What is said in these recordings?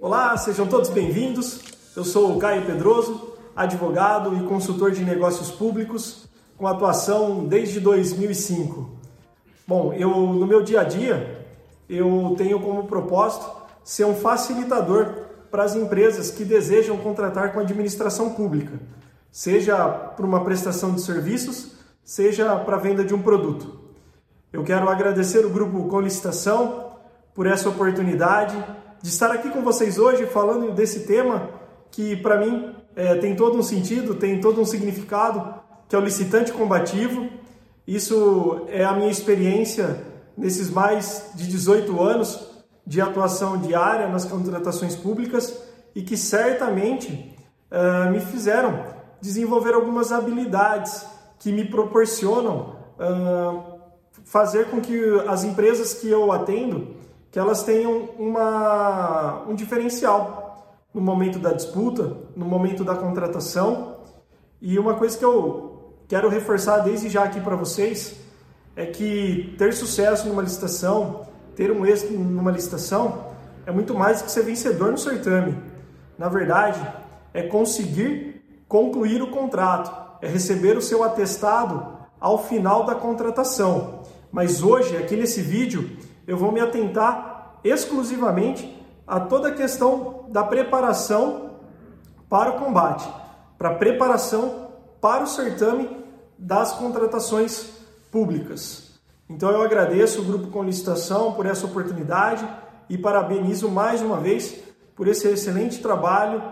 Olá, sejam todos bem-vindos. Eu sou o Caio Pedroso, advogado e consultor de negócios públicos, com atuação desde 2005. Bom, eu no meu dia a dia, eu tenho como propósito ser um facilitador para as empresas que desejam contratar com a administração pública, seja para uma prestação de serviços, seja para a venda de um produto. Eu quero agradecer o grupo Com Licitação por essa oportunidade de estar aqui com vocês hoje falando desse tema que para mim é, tem todo um sentido, tem todo um significado, que é o licitante combativo. Isso é a minha experiência nesses mais de 18 anos de atuação diária nas contratações públicas e que certamente uh, me fizeram desenvolver algumas habilidades que me proporcionam uh, fazer com que as empresas que eu atendo, que elas tenham uma, um diferencial no momento da disputa, no momento da contratação. E uma coisa que eu quero reforçar desde já aqui para vocês é que ter sucesso numa licitação, ter um êxito numa licitação, é muito mais que ser vencedor no certame. Na verdade, é conseguir concluir o contrato, é receber o seu atestado ao final da contratação. Mas hoje, aqui nesse vídeo, eu vou me atentar exclusivamente a toda a questão da preparação para o combate, para a preparação para o certame das contratações públicas. Então eu agradeço o Grupo Com Licitação por essa oportunidade e parabenizo mais uma vez por esse excelente trabalho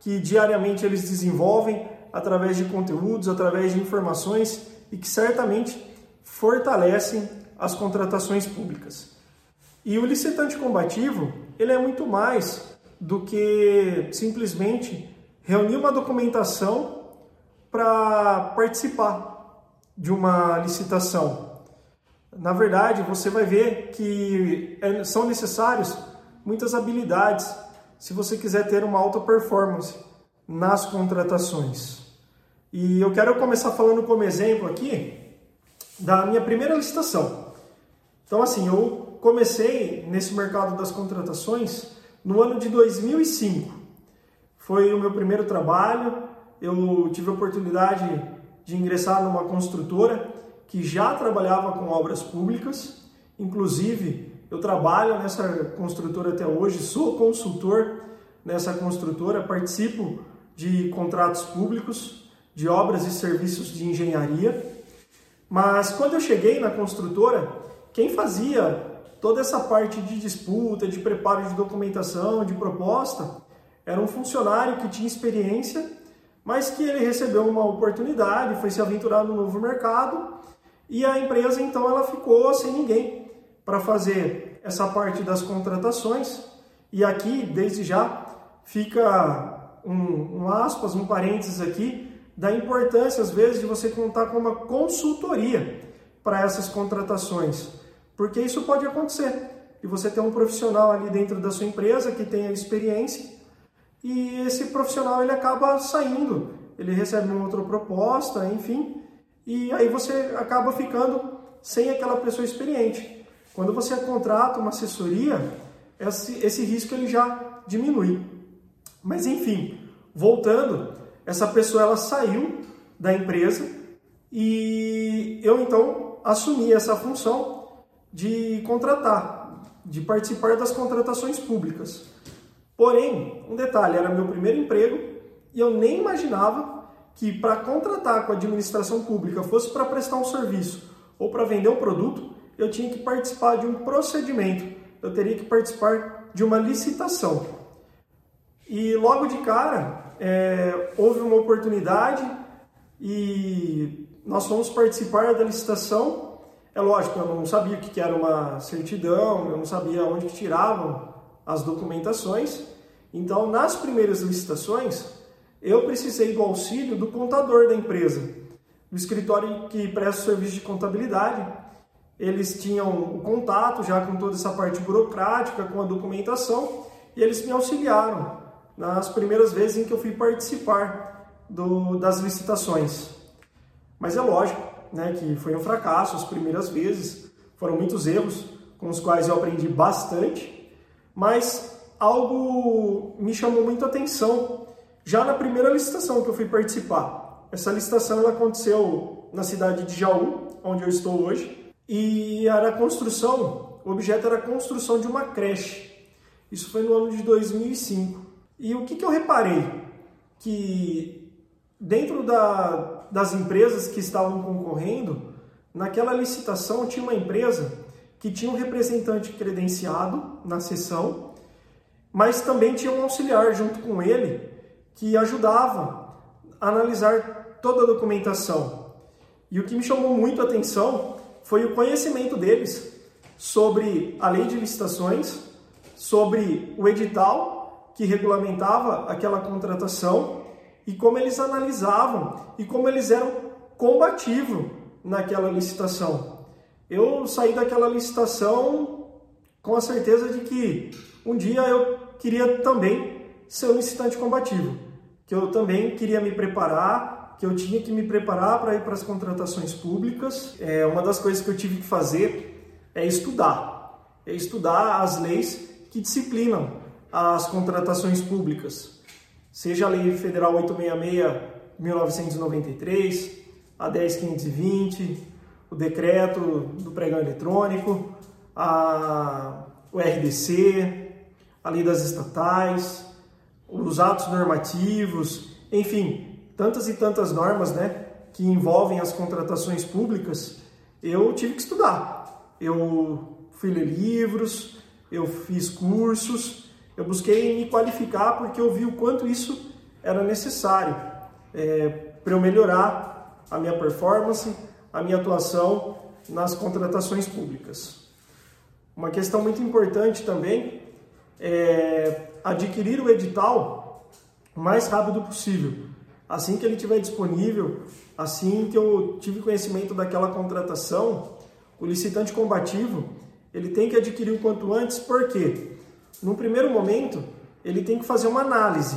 que diariamente eles desenvolvem através de conteúdos, através de informações e que certamente fortalecem as contratações públicas. E o licitante combativo, ele é muito mais do que simplesmente reunir uma documentação para participar de uma licitação. Na verdade, você vai ver que é, são necessários muitas habilidades se você quiser ter uma alta performance nas contratações. E eu quero começar falando como exemplo aqui da minha primeira licitação. Então, assim, eu comecei nesse mercado das contratações no ano de 2005. Foi o meu primeiro trabalho. Eu tive a oportunidade de ingressar numa construtora que já trabalhava com obras públicas. Inclusive, eu trabalho nessa construtora até hoje, sou consultor nessa construtora, participo de contratos públicos, de obras e serviços de engenharia. Mas quando eu cheguei na construtora, quem fazia toda essa parte de disputa, de preparo de documentação, de proposta, era um funcionário que tinha experiência, mas que ele recebeu uma oportunidade, foi se aventurar no novo mercado e a empresa então ela ficou sem ninguém para fazer essa parte das contratações. E aqui, desde já, fica um, um aspas, um parênteses aqui, da importância, às vezes, de você contar com uma consultoria para essas contratações, porque isso pode acontecer. E você ter um profissional ali dentro da sua empresa que tenha experiência e esse profissional ele acaba saindo, ele recebe uma outra proposta, enfim, e aí você acaba ficando sem aquela pessoa experiente. Quando você contrata uma assessoria, esse, esse risco ele já diminui. Mas enfim, voltando, essa pessoa ela saiu da empresa e eu então assumi essa função de contratar, de participar das contratações públicas. Porém, um detalhe, era meu primeiro emprego e eu nem imaginava que para contratar com a administração pública, fosse para prestar um serviço ou para vender um produto, eu tinha que participar de um procedimento, eu teria que participar de uma licitação. E logo de cara, é, houve uma oportunidade e nós fomos participar da licitação. É lógico, eu não sabia o que era uma certidão, eu não sabia onde tiravam as documentações. Então, nas primeiras licitações, eu precisei do auxílio do contador da empresa, do escritório que presta serviço de contabilidade. Eles tinham o contato já com toda essa parte burocrática, com a documentação, e eles me auxiliaram nas primeiras vezes em que eu fui participar do, das licitações. Mas é lógico né, que foi um fracasso as primeiras vezes, foram muitos erros com os quais eu aprendi bastante, mas algo me chamou muito a atenção já na primeira licitação que eu fui participar. Essa licitação aconteceu na cidade de Jaú, onde eu estou hoje, e era a construção, o objeto era a construção de uma creche. Isso foi no ano de 2005. E o que, que eu reparei? Que dentro da, das empresas que estavam concorrendo, naquela licitação tinha uma empresa que tinha um representante credenciado na sessão, mas também tinha um auxiliar junto com ele que ajudava a analisar toda a documentação. E o que me chamou muito a atenção foi o conhecimento deles sobre a lei de licitações, sobre o edital que regulamentava aquela contratação e como eles analisavam e como eles eram combativos naquela licitação. Eu saí daquela licitação com a certeza de que um dia eu queria também ser um licitante combativo, que eu também queria me preparar, que eu tinha que me preparar para ir para as contratações públicas. É uma das coisas que eu tive que fazer é estudar, é estudar as leis que disciplinam as contratações públicas, seja a Lei Federal 866 1993, a 10520, o decreto do pregão eletrônico, a, o RDC, a lei das estatais, os atos normativos, enfim, tantas e tantas normas né, que envolvem as contratações públicas, eu tive que estudar. Eu fui ler livros, eu fiz cursos, eu busquei me qualificar porque eu vi o quanto isso era necessário é, para eu melhorar a minha performance, a minha atuação nas contratações públicas. Uma questão muito importante também é adquirir o edital o mais rápido possível. Assim que ele estiver disponível, assim que eu tive conhecimento daquela contratação, o licitante combativo ele tem que adquirir o quanto antes, porque no primeiro momento ele tem que fazer uma análise,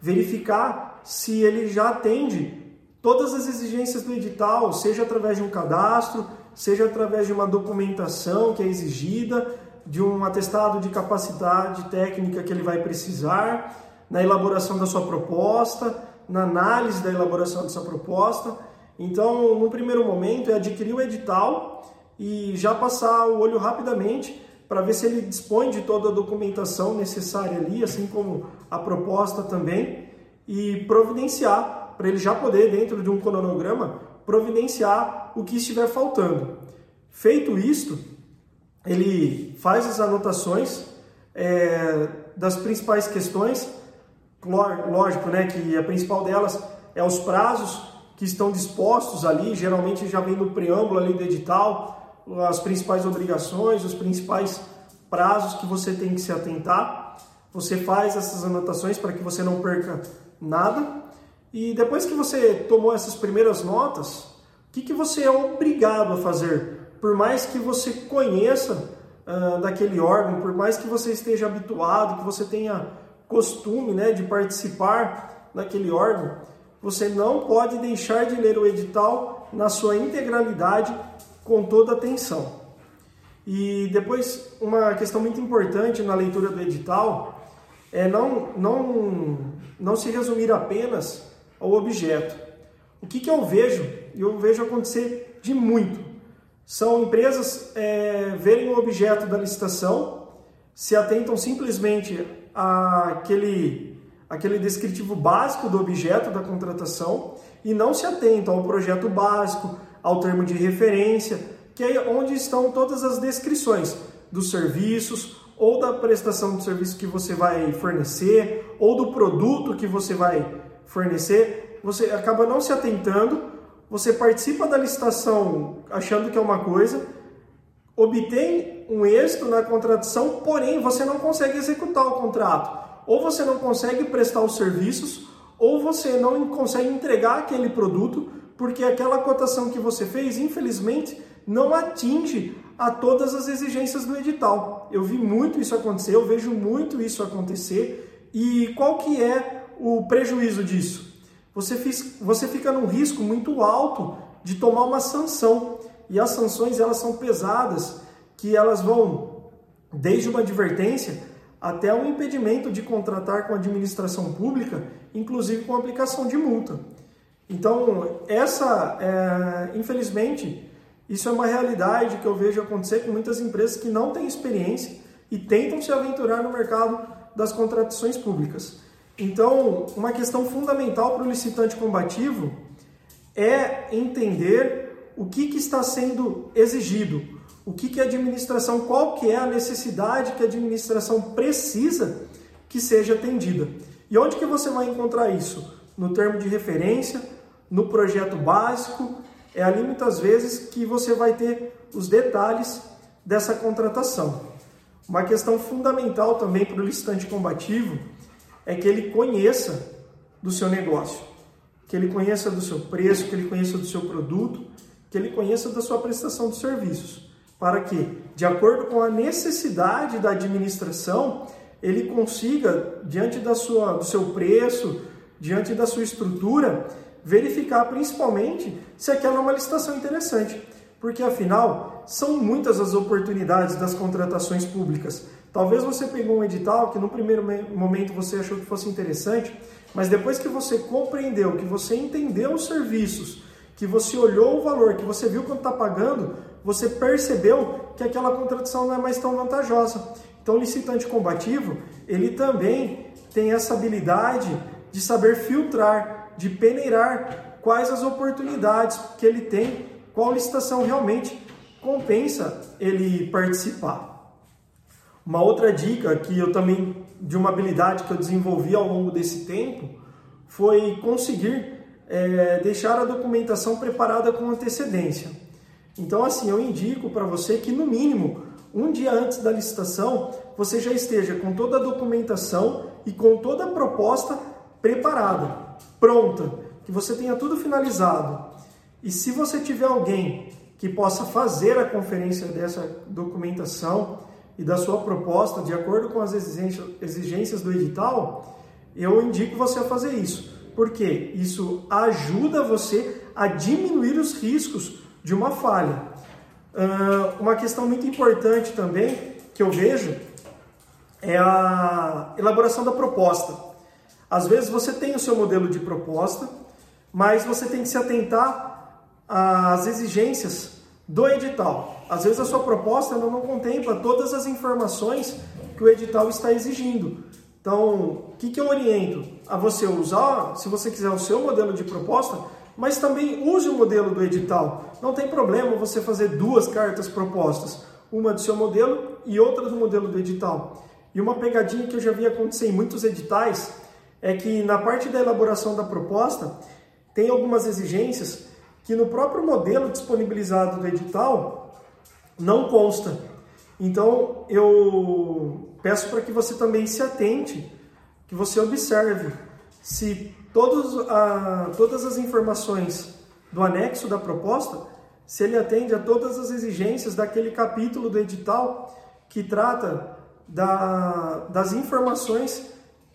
verificar se ele já atende todas as exigências do edital, seja através de um cadastro, seja através de uma documentação que é exigida, de um atestado de capacidade técnica que ele vai precisar, na elaboração da sua proposta, na análise da elaboração dessa proposta. Então, no primeiro momento, é adquirir o edital e já passar o olho rapidamente para ver se ele dispõe de toda a documentação necessária ali, assim como a proposta também, e providenciar para ele já poder, dentro de um cronograma, providenciar o que estiver faltando. Feito isto, ele faz as anotações é, das principais questões, lógico, né, que a principal delas é os prazos que estão dispostos ali, geralmente já vem no preâmbulo ali do edital, as principais obrigações, os principais prazos que você tem que se atentar. Você faz essas anotações para que você não perca nada. E depois que você tomou essas primeiras notas, o que, que você é obrigado a fazer? Por mais que você conheça uh, daquele órgão, por mais que você esteja habituado, que você tenha costume né, de participar daquele órgão, você não pode deixar de ler o edital na sua integralidade com toda atenção. E depois, uma questão muito importante na leitura do edital é não, não, não se resumir apenas ao objeto. O que, que eu vejo? Eu vejo acontecer de muito. São empresas é, verem o objeto da licitação, se atentam simplesmente àquele, àquele descritivo básico do objeto da contratação e não se atentam ao projeto básico, ao termo de referência, que é onde estão todas as descrições dos serviços ou da prestação de serviço que você vai fornecer ou do produto que você vai fornecer, você acaba não se atentando, você participa da licitação achando que é uma coisa, obtém um êxito na contratação, porém você não consegue executar o contrato. Ou você não consegue prestar os serviços, ou você não consegue entregar aquele produto, porque aquela cotação que você fez, infelizmente, não atinge a todas as exigências do edital. Eu vi muito isso acontecer, eu vejo muito isso acontecer. E qual que é o prejuízo disso? Você, fiz, você fica num risco muito alto de tomar uma sanção. E as sanções elas são pesadas, que elas vão desde uma advertência até um impedimento de contratar com a administração pública, inclusive com aplicação de multa. Então, essa, é, infelizmente, isso é uma realidade que eu vejo acontecer com muitas empresas que não têm experiência e tentam se aventurar no mercado das contratações públicas. Então, uma questão fundamental para o licitante combativo é entender o que, que está sendo exigido, o que, que a administração, qual que é a necessidade que a administração precisa que seja atendida. E onde que você vai encontrar isso? No termo de referência, no projeto básico, é ali muitas vezes que você vai ter os detalhes dessa contratação. Uma questão fundamental também para o licitante combativo é que ele conheça do seu negócio, que ele conheça do seu preço, que ele conheça do seu produto, que ele conheça da sua prestação de serviços, para que, de acordo com a necessidade da administração, ele consiga, diante da sua, do seu preço, diante da sua estrutura, verificar principalmente se aquela é uma licitação interessante, porque afinal são muitas as oportunidades das contratações públicas. Talvez você pegou um edital que no primeiro momento você achou que fosse interessante, mas depois que você compreendeu, que você entendeu os serviços, que você olhou o valor, que você viu quanto está pagando, você percebeu que aquela contratação não é mais tão vantajosa. Então, o licitante combativo, ele também tem essa habilidade de saber filtrar de peneirar quais as oportunidades que ele tem, qual licitação realmente compensa ele participar. Uma outra dica que eu também, de uma habilidade que eu desenvolvi ao longo desse tempo, foi conseguir é, deixar a documentação preparada com antecedência. Então, assim, eu indico para você que, no mínimo, um dia antes da licitação, você já esteja com toda a documentação e com toda a proposta preparada pronta, que você tenha tudo finalizado. E se você tiver alguém que possa fazer a conferência dessa documentação e da sua proposta de acordo com as exigências do edital, eu indico você a fazer isso. Porque isso ajuda você a diminuir os riscos de uma falha. Uh, uma questão muito importante também que eu vejo é a elaboração da proposta. Às vezes você tem o seu modelo de proposta, mas você tem que se atentar às exigências do edital. Às vezes a sua proposta não contempla todas as informações que o edital está exigindo. Então, o que, que eu oriento? A você usar, se você quiser, o seu modelo de proposta, mas também use o modelo do edital. Não tem problema você fazer duas cartas propostas, uma do seu modelo e outra do modelo do edital. E uma pegadinha que eu já vi acontecer em muitos editais é que na parte da elaboração da proposta tem algumas exigências que no próprio modelo disponibilizado do edital não consta. Então eu peço para que você também se atente, que você observe se a, todas as informações do anexo da proposta, se ele atende a todas as exigências daquele capítulo do edital que trata da, das informações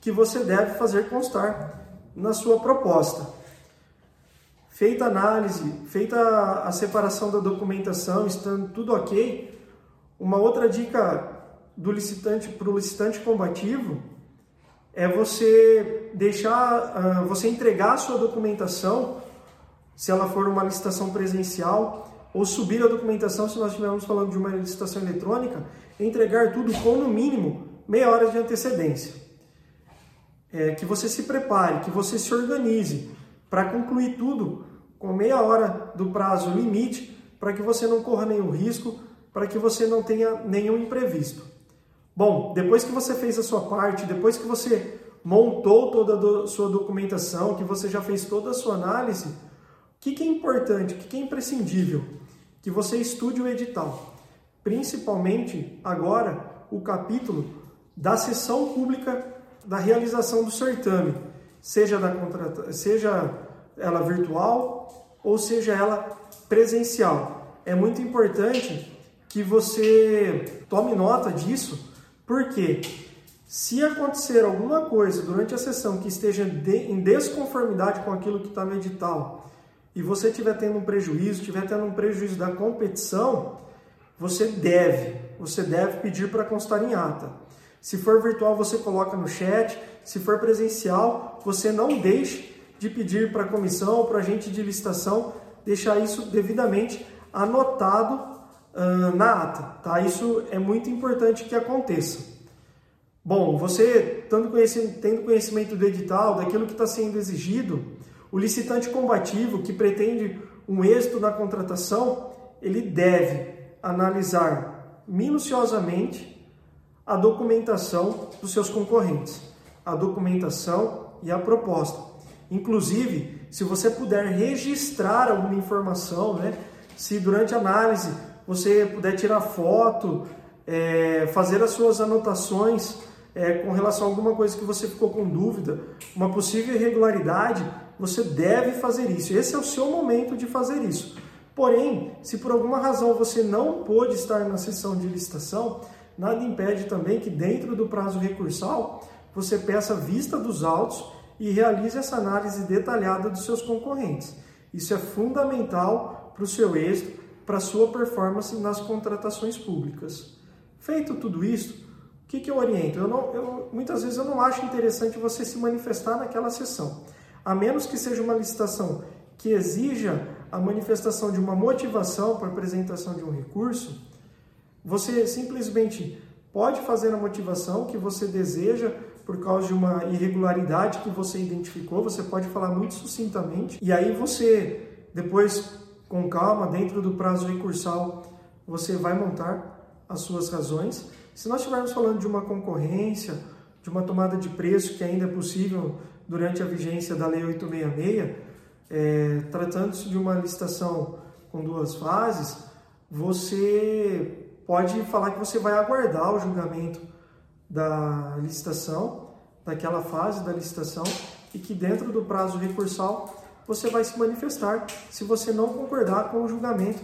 que você deve fazer constar na sua proposta. Feita a análise, feita a separação da documentação, estando tudo ok, uma outra dica do licitante para o licitante combativo é você deixar, uh, você entregar a sua documentação, se ela for uma licitação presencial, ou subir a documentação, se nós estivermos falando de uma licitação eletrônica, entregar tudo com no mínimo meia hora de antecedência é, que você se prepare, que você se organize para concluir tudo com meia hora do prazo limite, para que você não corra nenhum risco, para que você não tenha nenhum imprevisto. Bom, depois que você fez a sua parte, depois que você montou toda a sua documentação, que você já fez toda a sua análise, o que, que é importante, o que, que é imprescindível? Que você estude o edital, principalmente agora o capítulo da sessão pública da realização do certame, seja, da contrata, seja ela virtual ou seja ela presencial. É muito importante que você tome nota disso, porque se acontecer alguma coisa durante a sessão que esteja de, em desconformidade com aquilo que está no edital e você estiver tendo um prejuízo, estiver tendo um prejuízo da competição, você deve, você deve pedir para constar em ata. Se for virtual, você coloca no chat. Se for presencial, você não deixe de pedir para a comissão, para a agente de licitação, deixar isso devidamente anotado uh, na ata. Tá? Isso é muito importante que aconteça. Bom, você tendo conhecimento do edital, daquilo que está sendo exigido, o licitante combativo que pretende um êxito na contratação, ele deve analisar minuciosamente a documentação dos seus concorrentes, a documentação e a proposta. Inclusive, se você puder registrar alguma informação, né? Se durante a análise você puder tirar foto, é, fazer as suas anotações é, com relação a alguma coisa que você ficou com dúvida, uma possível irregularidade, você deve fazer isso. Esse é o seu momento de fazer isso. Porém, se por alguma razão você não pôde estar na sessão de licitação, nada impede também que dentro do prazo recursal você peça vista dos autos e realize essa análise detalhada dos seus concorrentes. Isso é fundamental para o seu êxito, para a sua performance nas contratações públicas. Feito tudo isso, o que, que eu oriento? Eu não, eu, muitas vezes eu não acho interessante você se manifestar naquela sessão, a menos que seja uma licitação que exija a manifestação de uma motivação para apresentação de um recurso, você simplesmente pode fazer a motivação que você deseja por causa de uma irregularidade que você identificou, você pode falar muito sucintamente, e aí você, depois, com calma, dentro do prazo recursal, você vai montar as suas razões. Se nós estivermos falando de uma concorrência, de uma tomada de preço que ainda é possível durante a vigência da Lei 866, é, tratando-se de uma licitação com duas fases, você pode falar que você vai aguardar o julgamento da licitação, daquela fase da licitação, e que dentro do prazo recursal você vai se manifestar se você não concordar com o julgamento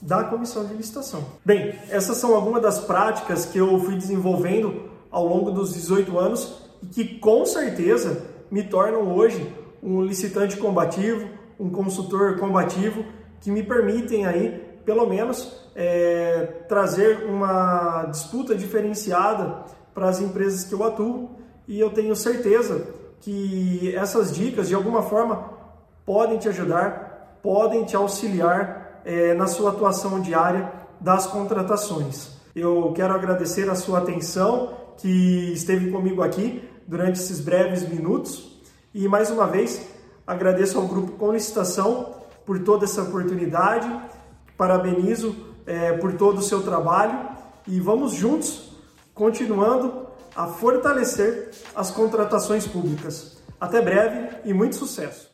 da comissão de licitação. Bem, essas são algumas das práticas que eu fui desenvolvendo ao longo dos 18 anos e que com certeza me tornam hoje um licitante combativo, um consultor combativo, que me permitem aí, pelo menos, é, trazer uma disputa diferenciada para as empresas que eu atuo e eu tenho certeza que essas dicas, de alguma forma, podem te ajudar, podem te auxiliar é, na sua atuação diária das contratações. Eu quero agradecer a sua atenção que esteve comigo aqui durante esses breves minutos e mais uma vez, agradeço ao Grupo Com Licitação por toda essa oportunidade, parabenizo é, por todo o seu trabalho e vamos juntos continuando a fortalecer as contratações públicas. Até breve e muito sucesso!